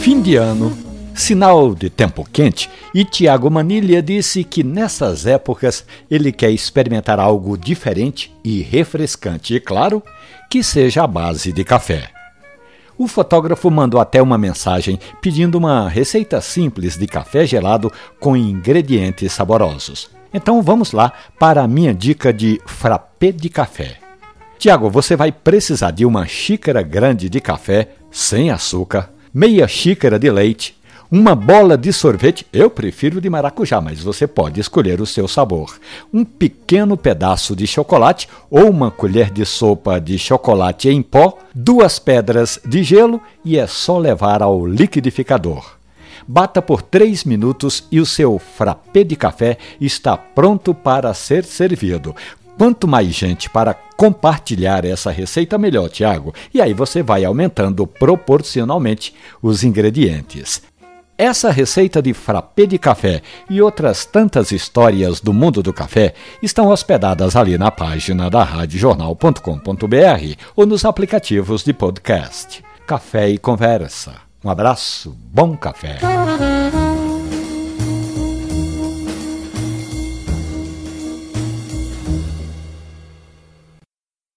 Fim de ano, sinal de tempo quente, e Tiago Manilha disse que nessas épocas ele quer experimentar algo diferente e refrescante, e claro, que seja a base de café. O fotógrafo mandou até uma mensagem pedindo uma receita simples de café gelado com ingredientes saborosos. Então vamos lá para a minha dica de frappé de café. Tiago, você vai precisar de uma xícara grande de café sem açúcar, meia xícara de leite, uma bola de sorvete, eu prefiro de maracujá, mas você pode escolher o seu sabor. Um pequeno pedaço de chocolate ou uma colher de sopa de chocolate em pó, duas pedras de gelo e é só levar ao liquidificador. Bata por 3 minutos e o seu frappé de café está pronto para ser servido. Quanto mais gente para compartilhar essa receita, melhor, Tiago. E aí você vai aumentando proporcionalmente os ingredientes. Essa receita de frappé de café e outras tantas histórias do mundo do café estão hospedadas ali na página da radiojornal.com.br ou nos aplicativos de podcast. Café e conversa. Um abraço, bom café.